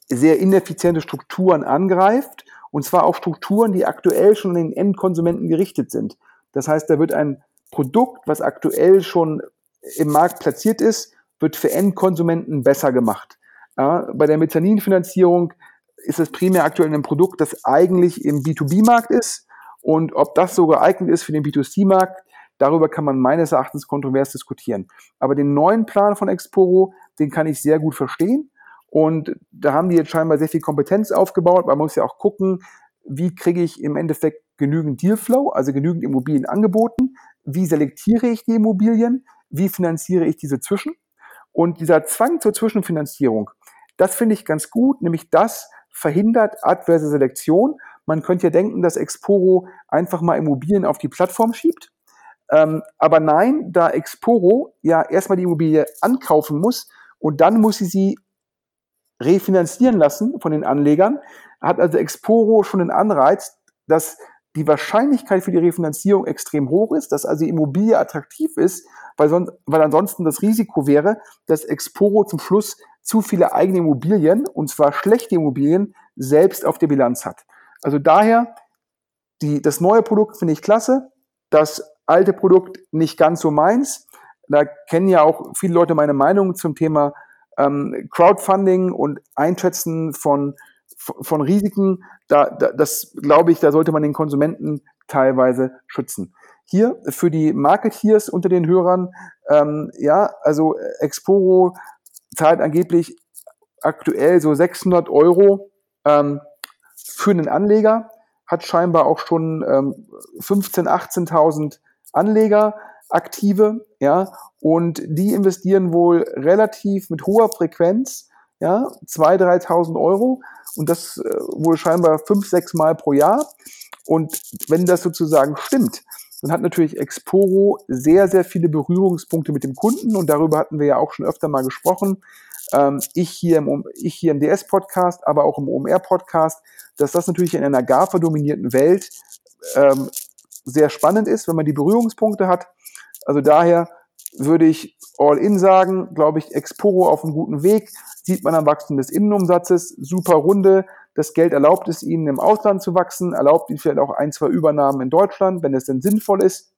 S2: sehr ineffiziente Strukturen angreift. Und zwar auch Strukturen, die aktuell schon an den Endkonsumenten gerichtet sind. Das heißt, da wird ein Produkt, was aktuell schon im Markt platziert ist, wird für Endkonsumenten besser gemacht. Ja, bei der Mezzaninfinanzierung ist es primär aktuell ein Produkt, das eigentlich im B2B-Markt ist. Und ob das so geeignet ist für den B2C-Markt, darüber kann man meines Erachtens kontrovers diskutieren. Aber den neuen Plan von Exporo, den kann ich sehr gut verstehen. Und da haben die jetzt scheinbar sehr viel Kompetenz aufgebaut. Man muss ja auch gucken, wie kriege ich im Endeffekt genügend Dealflow, also genügend Immobilien angeboten, wie selektiere ich die Immobilien, wie finanziere ich diese zwischen. Und dieser Zwang zur Zwischenfinanzierung, das finde ich ganz gut, nämlich das verhindert adverse Selektion. Man könnte ja denken, dass Exporo einfach mal Immobilien auf die Plattform schiebt. Ähm, aber nein, da Exporo ja erstmal die Immobilie ankaufen muss und dann muss sie sie refinanzieren lassen von den Anlegern, hat also Exporo schon den Anreiz, dass die Wahrscheinlichkeit für die Refinanzierung extrem hoch ist, dass also die Immobilie attraktiv ist, weil, sonst, weil ansonsten das Risiko wäre, dass Exporo zum Schluss zu viele eigene Immobilien, und zwar schlechte Immobilien, selbst auf der Bilanz hat. Also daher die, das neue Produkt finde ich klasse, das alte Produkt nicht ganz so meins. Da kennen ja auch viele Leute meine Meinung zum Thema ähm, Crowdfunding und Einschätzen von, von Risiken. Da, da, das glaube ich, da sollte man den Konsumenten teilweise schützen. Hier für die Marketeers unter den Hörern, ähm, ja, also Exporo zahlt angeblich aktuell so 600 Euro ähm, für einen Anleger, hat scheinbar auch schon ähm, 15.000, 18.000 Anleger aktive, ja, und die investieren wohl relativ mit hoher Frequenz, ja, 2.000, 3.000 Euro und das äh, wohl scheinbar fünf, sechs Mal pro Jahr. Und wenn das sozusagen stimmt, dann hat natürlich Exporo sehr, sehr viele Berührungspunkte mit dem Kunden und darüber hatten wir ja auch schon öfter mal gesprochen. Ähm, ich hier im, ich hier im DS-Podcast, aber auch im OMR-Podcast, dass das natürlich in einer GAFA-dominierten Welt ähm, sehr spannend ist, wenn man die Berührungspunkte hat. Also daher würde ich All-In sagen, glaube ich, Exporo auf einem guten Weg, sieht man am Wachstum des Innenumsatzes, super Runde, das Geld erlaubt es ihnen im Ausland zu wachsen, erlaubt ihnen vielleicht auch ein, zwei Übernahmen in Deutschland, wenn es denn sinnvoll ist.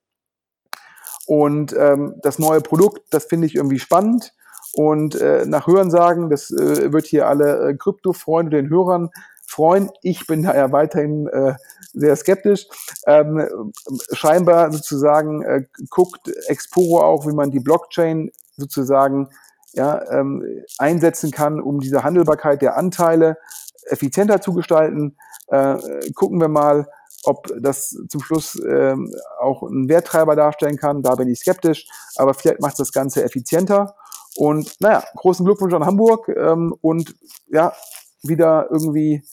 S2: Und ähm, das neue Produkt, das finde ich irgendwie spannend. Und äh, nach Hörensagen, das äh, wird hier alle äh, Krypto-Freunde den Hörern freuen. Ich bin da ja weiterhin äh, sehr skeptisch. Ähm, scheinbar sozusagen äh, guckt Exporo auch, wie man die Blockchain sozusagen ja, ähm, einsetzen kann, um diese Handelbarkeit der Anteile effizienter zu gestalten. Äh, gucken wir mal, ob das zum Schluss ähm, auch einen Werttreiber darstellen kann. Da bin ich skeptisch, aber vielleicht macht das Ganze effizienter. Und naja, großen Glückwunsch an Hamburg ähm, und ja, wieder irgendwie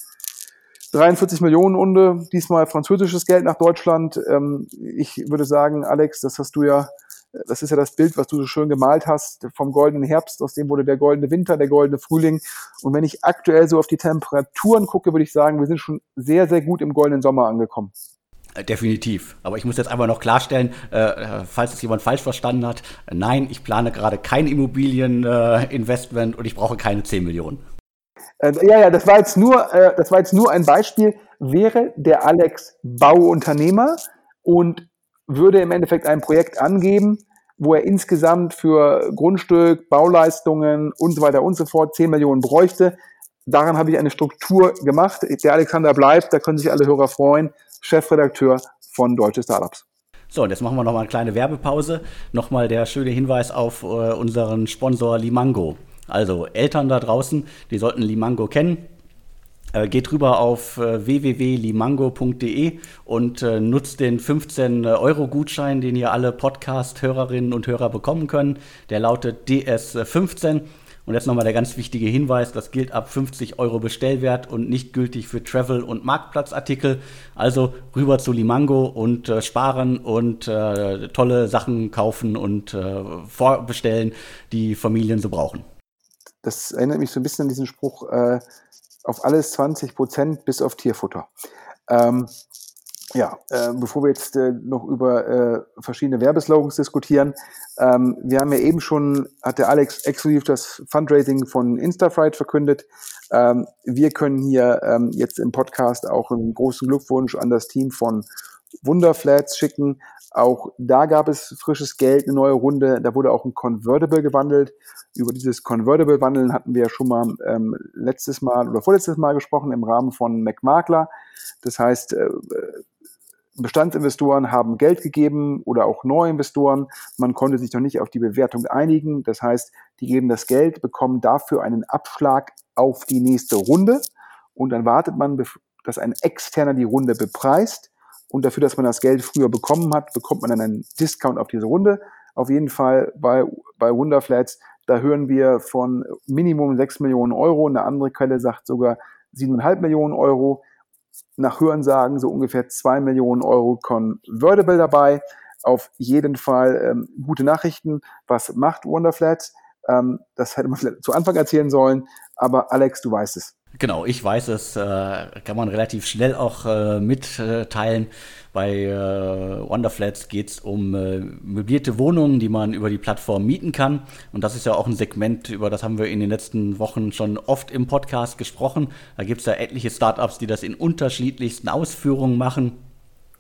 S2: 43 Millionen Unde, diesmal französisches Geld nach Deutschland. Ähm, ich würde sagen, Alex, das hast du ja, das ist ja das Bild, was du so schön gemalt hast vom goldenen Herbst, aus dem wurde der goldene Winter, der goldene Frühling. Und wenn ich aktuell so auf die Temperaturen gucke, würde ich sagen, wir sind schon sehr, sehr gut im goldenen Sommer angekommen.
S1: Äh, definitiv. Aber ich muss jetzt einfach noch klarstellen, äh, falls es jemand falsch verstanden hat, nein, ich plane gerade kein Immobilieninvestment äh, und ich brauche keine 10 Millionen.
S2: Äh, ja, ja, das war jetzt nur, äh, das war jetzt nur ein Beispiel. Wäre der Alex Bauunternehmer und würde im Endeffekt ein Projekt angeben, wo er insgesamt für Grundstück, Bauleistungen und so weiter und so fort 10 Millionen bräuchte. Daran habe ich eine Struktur gemacht. Der Alexander bleibt, da können sich alle Hörer freuen, Chefredakteur von Deutsche Startups.
S1: So, und jetzt machen wir nochmal eine kleine Werbepause. Nochmal der schöne Hinweis auf äh, unseren Sponsor Limango. Also Eltern da draußen, die sollten Limango kennen. Äh, geht rüber auf äh, www.limango.de und äh, nutzt den 15-Euro-Gutschein, den ihr alle Podcast-Hörerinnen und Hörer bekommen können. Der lautet DS15. Und jetzt nochmal der ganz wichtige Hinweis, das gilt ab 50 Euro Bestellwert und nicht gültig für Travel- und Marktplatzartikel. Also rüber zu Limango und äh, sparen und äh, tolle Sachen kaufen und äh, vorbestellen, die Familien so brauchen.
S2: Das erinnert mich so ein bisschen an diesen Spruch, äh, auf alles 20 Prozent bis auf Tierfutter. Ähm, ja, äh, bevor wir jetzt äh, noch über äh, verschiedene Werbeslogans diskutieren, ähm, wir haben ja eben schon, hat der Alex exklusiv das Fundraising von Instafright verkündet. Ähm, wir können hier ähm, jetzt im Podcast auch einen großen Glückwunsch an das Team von Wunderflats schicken. Auch da gab es frisches Geld, eine neue Runde. Da wurde auch ein Convertible gewandelt. Über dieses Convertible-Wandeln hatten wir ja schon mal ähm, letztes Mal oder vorletztes Mal gesprochen im Rahmen von McMakler. Das heißt, äh, Bestandsinvestoren haben Geld gegeben oder auch Neuinvestoren. Man konnte sich noch nicht auf die Bewertung einigen. Das heißt, die geben das Geld, bekommen dafür einen Abschlag auf die nächste Runde und dann wartet man, dass ein externer die Runde bepreist und dafür, dass man das Geld früher bekommen hat, bekommt man dann einen Discount auf diese Runde. Auf jeden Fall bei, bei Wonderflats, da hören wir von Minimum 6 Millionen Euro. Eine andere Quelle sagt sogar 7,5 Millionen Euro. Nach Hörensagen so ungefähr 2 Millionen Euro Convertible dabei. Auf jeden Fall ähm, gute Nachrichten. Was macht Wonderflats? Ähm, das hätte man vielleicht zu Anfang erzählen sollen. Aber Alex, du weißt es.
S1: Genau, ich weiß es, äh, kann man relativ schnell auch äh, mitteilen. Bei äh, Wonderflats geht es um äh, möblierte Wohnungen, die man über die Plattform mieten kann. Und das ist ja auch ein Segment, über das haben wir in den letzten Wochen schon oft im Podcast gesprochen. Da gibt es ja etliche Startups, die das in unterschiedlichsten Ausführungen machen.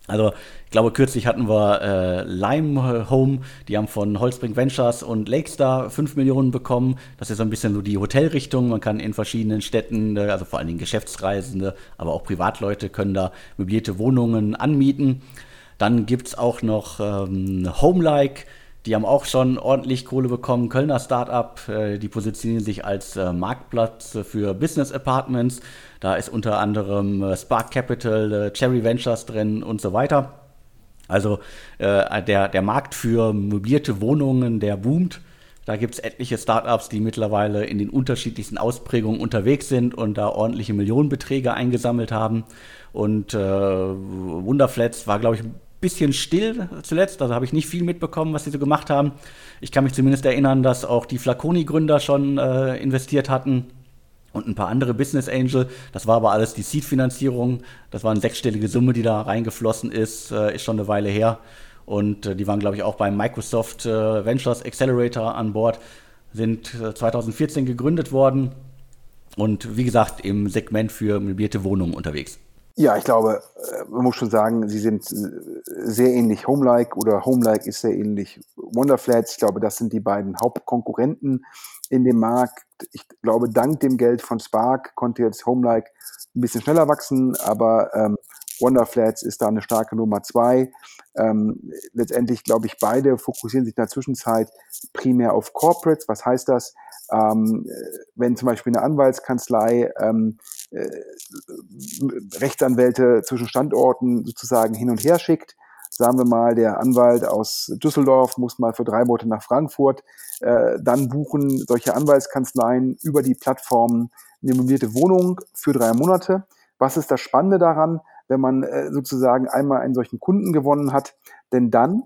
S1: Also ich glaube, kürzlich hatten wir äh, Lime Home, die haben von Holzbrink Ventures und Lakestar 5 Millionen bekommen. Das ist so ein bisschen so die Hotelrichtung. Man kann in verschiedenen Städten, äh, also vor allen Dingen Geschäftsreisende, aber auch Privatleute können da möblierte Wohnungen anmieten. Dann gibt es auch noch ähm, Homelike. Die haben auch schon ordentlich Kohle bekommen. Kölner Startup, äh, die positionieren sich als äh, Marktplatz für Business Apartments. Da ist unter anderem äh, Spark Capital, Cherry Ventures drin und so weiter. Also der, der Markt für möblierte Wohnungen, der boomt. Da gibt es etliche Startups, die mittlerweile in den unterschiedlichsten Ausprägungen unterwegs sind und da ordentliche Millionenbeträge eingesammelt haben. Und Wunderflats war, glaube ich, bisschen still zuletzt. Also habe ich nicht viel mitbekommen, was sie so gemacht haben. Ich kann mich zumindest erinnern, dass auch die Flaconi-Gründer schon äh, investiert hatten und ein paar andere Business Angel. Das war aber alles die Seed-Finanzierung. Das war eine sechsstellige Summe, die da reingeflossen ist, äh, ist schon eine Weile her. Und äh, die waren, glaube ich, auch beim Microsoft äh, Ventures Accelerator an Bord, sind 2014 äh, gegründet worden und wie gesagt im Segment für möblierte Wohnungen unterwegs.
S2: Ja, ich glaube, äh, man muss schon sagen, sie sind äh, sehr ähnlich Homelike oder Homelike ist sehr ähnlich Wonderflats. Ich glaube, das sind die beiden Hauptkonkurrenten in dem Markt. Ich glaube, dank dem Geld von Spark konnte jetzt Homelike ein bisschen schneller wachsen, aber ähm, Wonderflats ist da eine starke Nummer zwei. Ähm, letztendlich glaube ich, beide fokussieren sich in der Zwischenzeit primär auf Corporates. Was heißt das? Ähm, wenn zum Beispiel eine Anwaltskanzlei ähm, äh, Rechtsanwälte zwischen Standorten sozusagen hin und her schickt, sagen wir mal, der Anwalt aus Düsseldorf muss mal für drei Monate nach Frankfurt, äh, dann buchen solche Anwaltskanzleien über die Plattformen eine mobile Wohnung für drei Monate. Was ist das Spannende daran? wenn man äh, sozusagen einmal einen solchen Kunden gewonnen hat, denn dann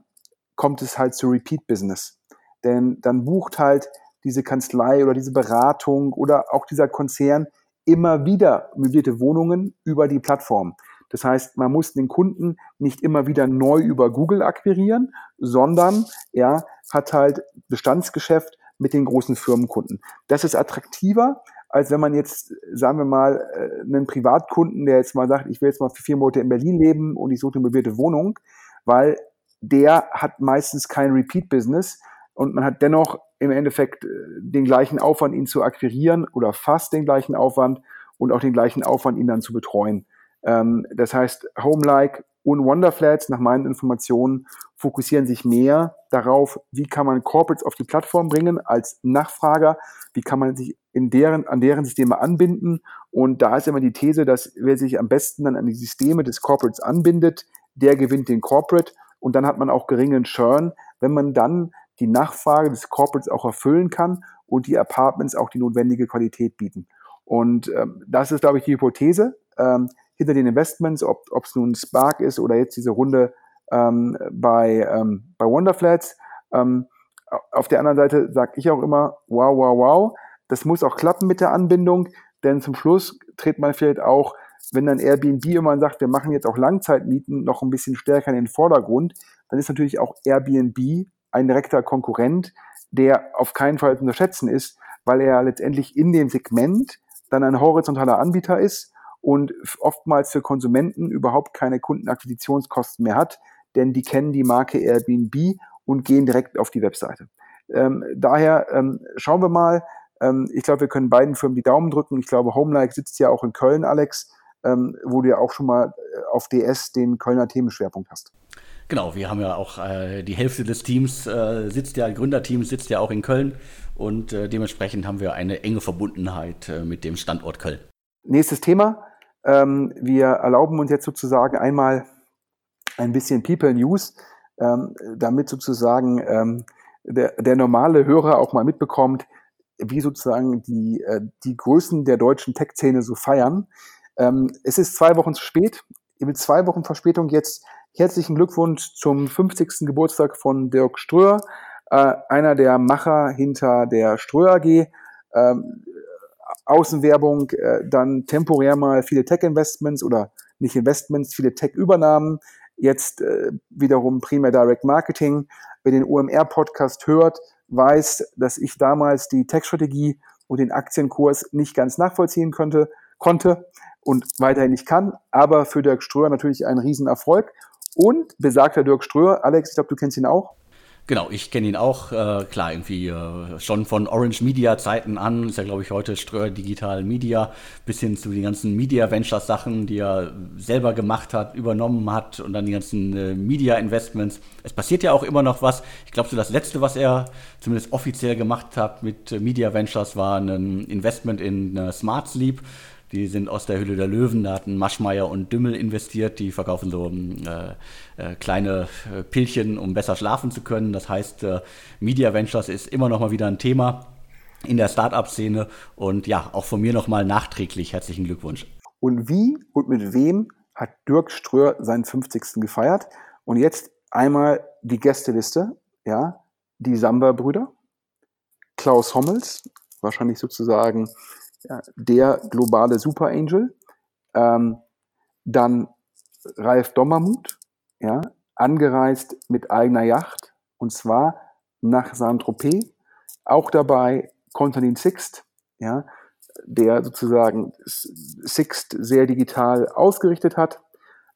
S2: kommt es halt zu Repeat Business. Denn dann bucht halt diese Kanzlei oder diese Beratung oder auch dieser Konzern immer wieder möblierte Wohnungen über die Plattform. Das heißt, man muss den Kunden nicht immer wieder neu über Google akquirieren, sondern er hat halt Bestandsgeschäft mit den großen Firmenkunden. Das ist attraktiver, als wenn man jetzt, sagen wir mal, äh, einen Privatkunden, der jetzt mal sagt, ich will jetzt mal für vier Monate in Berlin leben und ich suche eine möblierte Wohnung, weil der hat meistens kein Repeat-Business und man hat dennoch im Endeffekt äh, den gleichen Aufwand, ihn zu akquirieren oder fast den gleichen Aufwand und auch den gleichen Aufwand, ihn dann zu betreuen. Ähm, das heißt, Homelike und Wonderflats, nach meinen Informationen, fokussieren sich mehr darauf, wie kann man Corporates auf die Plattform bringen als Nachfrager, wie kann man sich in deren, an deren Systeme anbinden. Und da ist immer die These, dass wer sich am besten dann an die Systeme des Corporates anbindet, der gewinnt den Corporate und dann hat man auch geringen Churn, wenn man dann die Nachfrage des Corporates auch erfüllen kann und die Apartments auch die notwendige Qualität bieten. Und ähm, das ist, glaube ich, die Hypothese. Ähm, hinter den Investments, ob es nun Spark ist oder jetzt diese Runde ähm, bei, ähm, bei Wonderflats. Ähm, auf der anderen Seite sage ich auch immer, wow, wow, wow, das muss auch klappen mit der Anbindung, denn zum Schluss tritt man vielleicht auch, wenn dann Airbnb immer sagt, wir machen jetzt auch Langzeitmieten noch ein bisschen stärker in den Vordergrund, dann ist natürlich auch Airbnb ein direkter Konkurrent, der auf keinen Fall zu unterschätzen ist, weil er letztendlich in dem Segment dann ein horizontaler Anbieter ist und oftmals für Konsumenten überhaupt keine Kundenakquisitionskosten mehr hat, denn die kennen die Marke Airbnb und gehen direkt auf die Webseite. Ähm, daher ähm, schauen wir mal. Ähm, ich glaube, wir können beiden Firmen die Daumen drücken. Ich glaube, Homelike sitzt ja auch in Köln, Alex, ähm, wo du ja auch schon mal äh, auf DS den Kölner Themenschwerpunkt hast.
S1: Genau, wir haben ja auch äh, die Hälfte des Teams äh, sitzt ja, Gründerteams sitzt ja auch in Köln und äh, dementsprechend haben wir eine enge Verbundenheit äh, mit dem Standort Köln.
S2: Nächstes Thema, ähm, wir erlauben uns jetzt sozusagen einmal ein bisschen People News, ähm, damit sozusagen ähm, der, der normale Hörer auch mal mitbekommt, wie sozusagen die, äh, die Größen der deutschen Tech-Szene so feiern. Ähm, es ist zwei Wochen zu spät. Mit zwei Wochen Verspätung jetzt herzlichen Glückwunsch zum 50. Geburtstag von Dirk Ströer, äh, einer der Macher hinter der Ströer AG. Ähm, Außenwerbung, äh, dann temporär mal viele Tech-Investments oder nicht Investments, viele Tech-Übernahmen, jetzt äh, wiederum primär Direct Marketing. Wer den OMR-Podcast hört, weiß, dass ich damals die Tech-Strategie und den Aktienkurs nicht ganz nachvollziehen könnte, konnte und weiterhin nicht kann, aber für Dirk Ströer natürlich ein Riesenerfolg. Und besagter Dirk Ströer. Alex, ich glaube, du kennst ihn auch.
S1: Genau, ich kenne ihn auch, äh, klar, irgendwie äh, schon von Orange Media Zeiten an, ist ja glaube ich heute Ströer Digital Media, bis hin zu den ganzen Media Ventures Sachen, die er selber gemacht hat, übernommen hat und dann die ganzen äh, Media Investments. Es passiert ja auch immer noch was. Ich glaube, so das letzte, was er zumindest offiziell gemacht hat mit äh, Media Ventures, war ein Investment in äh, Smart Sleep. Die sind aus der Hülle der Löwen, da hatten Maschmeyer und Dümmel investiert, die verkaufen so äh, äh, kleine äh, Pillchen, um besser schlafen zu können. Das heißt, äh, Media Ventures ist immer noch mal wieder ein Thema in der Startup-Szene und ja, auch von mir noch mal nachträglich herzlichen Glückwunsch.
S2: Und wie und mit wem hat Dirk Ströer seinen 50. gefeiert? Und jetzt einmal die Gästeliste, ja, die Samba-Brüder, Klaus Hommels, wahrscheinlich sozusagen der globale Super Angel. Ähm, dann Ralf Dommermuth, ja, angereist mit eigener Yacht und zwar nach Saint-Tropez. Auch dabei Konstantin Sixt, ja, der sozusagen Sixt sehr digital ausgerichtet hat.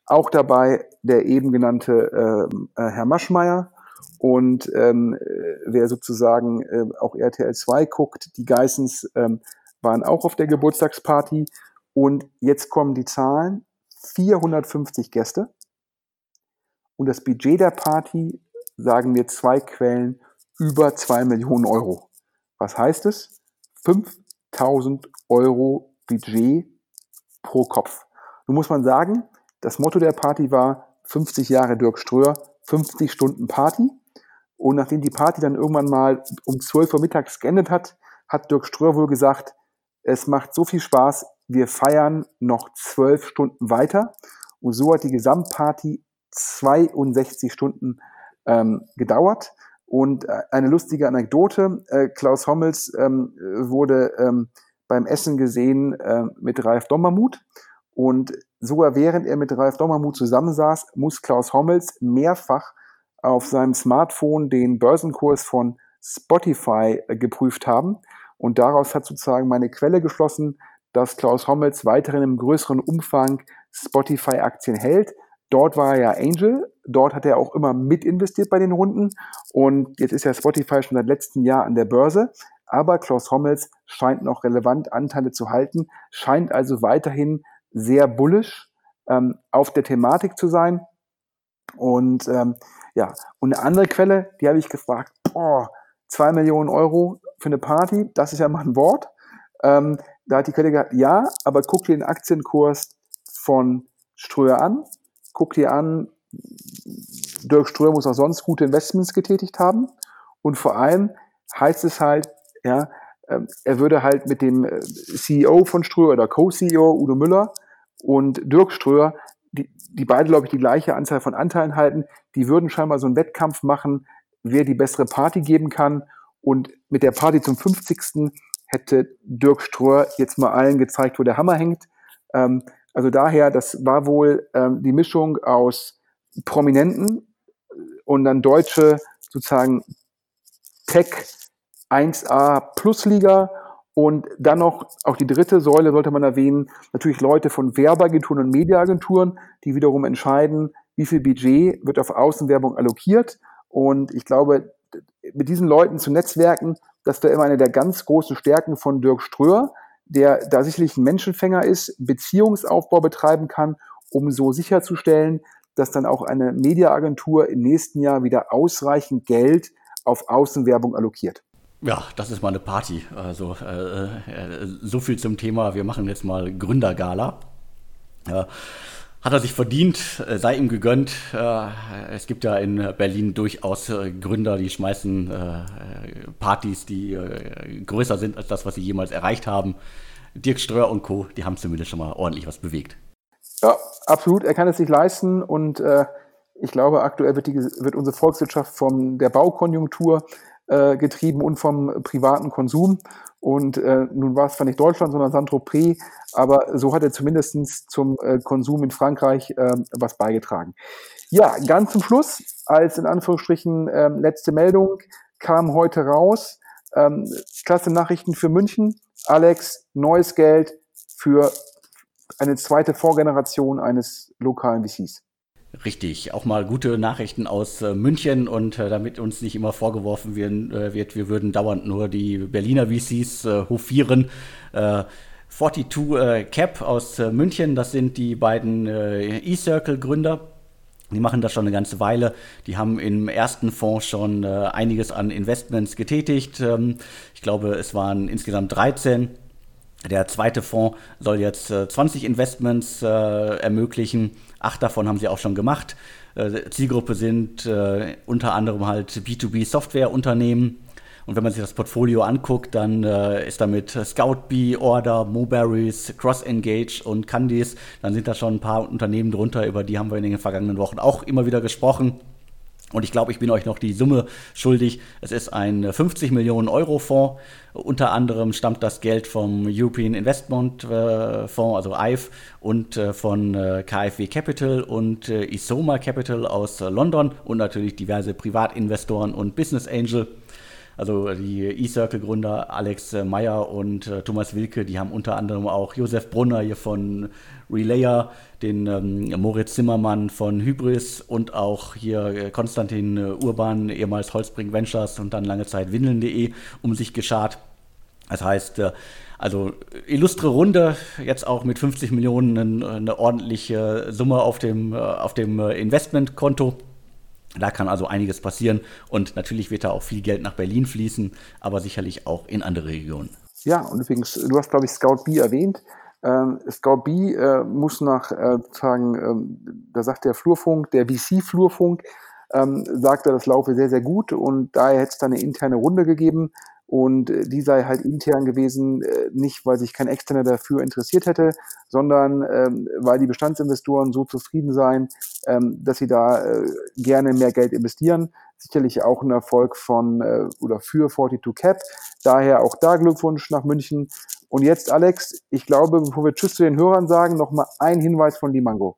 S2: Auch dabei der eben genannte ähm, äh, Herr Maschmeyer. Und ähm, äh, wer sozusagen äh, auch RTL 2 guckt, die Geissens ähm, waren auch auf der Geburtstagsparty. Und jetzt kommen die Zahlen. 450 Gäste. Und das Budget der Party, sagen mir zwei Quellen, über 2 Millionen Euro. Was heißt es? 5000 Euro Budget pro Kopf. Nun muss man sagen, das Motto der Party war 50 Jahre Dirk Ströer, 50 Stunden Party. Und nachdem die Party dann irgendwann mal um 12 Uhr mittags geendet hat, hat Dirk Ströer wohl gesagt, es macht so viel Spaß, wir feiern noch zwölf Stunden weiter. Und so hat die Gesamtparty 62 Stunden ähm, gedauert. Und äh, eine lustige Anekdote, äh, Klaus Hommels ähm, wurde ähm, beim Essen gesehen äh, mit Ralf Dommermuth. Und sogar während er mit Ralf Dommermuth zusammensaß, muss Klaus Hommels mehrfach auf seinem Smartphone den Börsenkurs von Spotify äh, geprüft haben. Und daraus hat sozusagen meine Quelle geschlossen, dass Klaus Hommels weiterhin im größeren Umfang Spotify-Aktien hält. Dort war er ja Angel, dort hat er auch immer mit investiert bei den Runden und jetzt ist ja Spotify schon seit letztem Jahr an der Börse. Aber Klaus Hommels scheint noch relevant Anteile zu halten, scheint also weiterhin sehr bullisch ähm, auf der Thematik zu sein. Und ähm, ja, und eine andere Quelle, die habe ich gefragt, boah, zwei Millionen Euro für eine Party, das ist ja mal ein Wort. Ähm, da hat die Quelle gesagt, ja, aber guck dir den Aktienkurs von Ströer an, guck dir an, Dirk Ströer muss auch sonst gute Investments getätigt haben und vor allem heißt es halt, ja, ähm, er würde halt mit dem äh, CEO von Ströer oder Co-CEO Udo Müller und Dirk Ströer, die, die beide, glaube ich, die gleiche Anzahl von Anteilen halten, die würden scheinbar so einen Wettkampf machen, wer die bessere Party geben kann. Und mit der Party zum 50. hätte Dirk Ströer jetzt mal allen gezeigt, wo der Hammer hängt. Ähm, also daher, das war wohl ähm, die Mischung aus Prominenten und dann deutsche sozusagen Tech 1A Plusliga und dann noch auch die dritte Säule sollte man erwähnen, natürlich Leute von Werbeagenturen und Mediaagenturen, die wiederum entscheiden, wie viel Budget wird auf Außenwerbung allokiert. Und ich glaube, mit diesen Leuten zu netzwerken, das war immer eine der ganz großen Stärken von Dirk Ströer, der da sicherlich ein Menschenfänger ist, Beziehungsaufbau betreiben kann, um so sicherzustellen, dass dann auch eine Mediaagentur im nächsten Jahr wieder ausreichend Geld auf Außenwerbung allokiert.
S1: Ja, das ist mal eine Party. Also äh, äh so viel zum Thema. Wir machen jetzt mal Gründergala. Ja, hat er sich verdient, äh, sei ihm gegönnt. Äh, es gibt ja in Berlin durchaus äh, Gründer, die schmeißen Partys, die größer sind als das, was sie jemals erreicht haben. Dirk Ströer und Co., die haben zumindest schon mal ordentlich was bewegt.
S2: Ja, absolut. Er kann es sich leisten und äh, ich glaube, aktuell wird, die, wird unsere Volkswirtschaft von der Baukonjunktur äh, getrieben und vom privaten Konsum. Und äh, nun war es zwar nicht Deutschland, sondern Saint-Tropez, aber so hat er zumindest zum äh, Konsum in Frankreich äh, was beigetragen. Ja, ganz zum Schluss, als in Anführungsstrichen äh, letzte Meldung, kam heute raus, ähm, klasse Nachrichten für München. Alex, neues Geld für eine zweite Vorgeneration eines lokalen VCs.
S1: Richtig, auch mal gute Nachrichten aus äh, München und äh, damit uns nicht immer vorgeworfen werden, äh, wird, wir würden dauernd nur die Berliner VCs äh, hofieren. 42 äh, Cap aus äh, München, das sind die beiden E-Circle-Gründer. Die machen das schon eine ganze Weile. Die haben im ersten Fonds schon einiges an Investments getätigt. Ähm, ich glaube, es waren insgesamt 13. Der zweite Fonds soll jetzt 20 Investments ermöglichen. Acht davon haben sie auch schon gemacht. Äh, Zielgruppe sind äh, unter anderem halt B2B-Softwareunternehmen. Und wenn man sich das Portfolio anguckt, dann äh, ist damit Scoutbee, Order, Moberries, CrossEngage und Candice, dann sind da schon ein paar Unternehmen drunter, über die haben wir in den vergangenen Wochen auch immer wieder gesprochen. Und ich glaube, ich bin euch noch die Summe schuldig. Es ist ein 50 Millionen Euro Fonds. Unter anderem stammt das Geld vom European Investment äh, Fonds, also EIF, und äh, von äh, KfW Capital und Isoma Capital aus London und natürlich diverse Privatinvestoren und Business Angel. Also die E-Circle-Gründer Alex Meyer und äh, Thomas Wilke, die haben unter anderem auch Josef Brunner hier von Relayer, den ähm, Moritz Zimmermann von Hybris und auch hier äh, Konstantin äh, Urban, ehemals Holzbring Ventures und dann lange Zeit Windeln.de um sich geschart. Das heißt, äh, also illustre Runde, jetzt auch mit 50 Millionen eine, ordentliche Summe auf dem, äh, auf dem Investmentkonto. Da kann also einiges passieren und natürlich wird da auch viel Geld nach Berlin fließen, aber sicherlich auch in andere Regionen.
S2: Ja, und übrigens, du hast, glaube ich, Scout B erwähnt. Ähm, Scout B äh, muss nach, äh, sagen, ähm, da sagt der Flurfunk, der VC-Flurfunk, ähm, sagt er, das laufe sehr, sehr gut und daher hätte es da eine interne Runde gegeben und äh, die sei halt intern gewesen, äh, nicht weil sich kein Externer dafür interessiert hätte, sondern ähm, weil die Bestandsinvestoren so zufrieden seien, ähm, dass sie da äh, gerne mehr Geld investieren. Sicherlich auch ein Erfolg von äh, oder für 42 Cap. Daher auch da Glückwunsch nach München. Und jetzt, Alex, ich glaube, bevor wir Tschüss zu den Hörern sagen, nochmal ein Hinweis von Limango.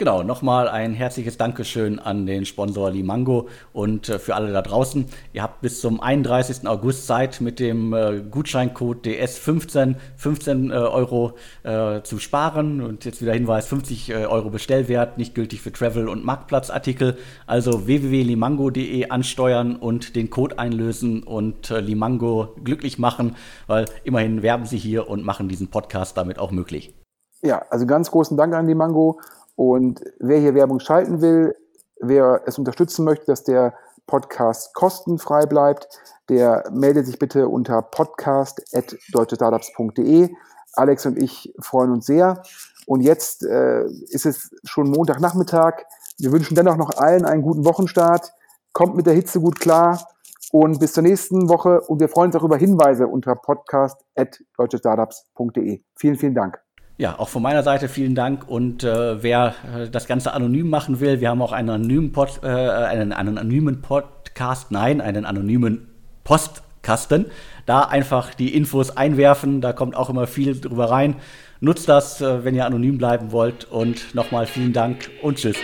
S1: Genau, nochmal ein herzliches Dankeschön an den Sponsor Limango und äh, für alle da draußen. Ihr habt bis zum 31. August Zeit, mit dem äh, Gutscheincode DS15 15 äh, Euro äh, zu sparen. Und jetzt wieder Hinweis: 50 äh, Euro Bestellwert, nicht gültig für Travel- und Marktplatzartikel. Also www.limango.de ansteuern und den Code einlösen und Limango glücklich machen, weil immerhin werben sie hier und machen diesen Podcast damit auch möglich.
S2: Ja, also ganz großen Dank an Limango. Und wer hier Werbung schalten will, wer es unterstützen möchte, dass der Podcast kostenfrei bleibt, der meldet sich bitte unter podcast.deutschestartups.de. Alex und ich freuen uns sehr. Und jetzt äh, ist es schon Montagnachmittag. Wir wünschen dennoch noch allen einen guten Wochenstart. Kommt mit der Hitze gut klar. Und bis zur nächsten Woche. Und wir freuen uns auch über Hinweise unter podcast.deutschestartups.de. Vielen, vielen Dank.
S1: Ja, auch von meiner Seite vielen Dank. Und äh, wer äh, das Ganze anonym machen will, wir haben auch einen anonymen, Pod, äh, einen, einen anonymen Podcast, nein, einen anonymen Postkasten. Da einfach die Infos einwerfen, da kommt auch immer viel drüber rein. Nutzt das, äh, wenn ihr anonym bleiben wollt. Und nochmal vielen Dank und tschüss.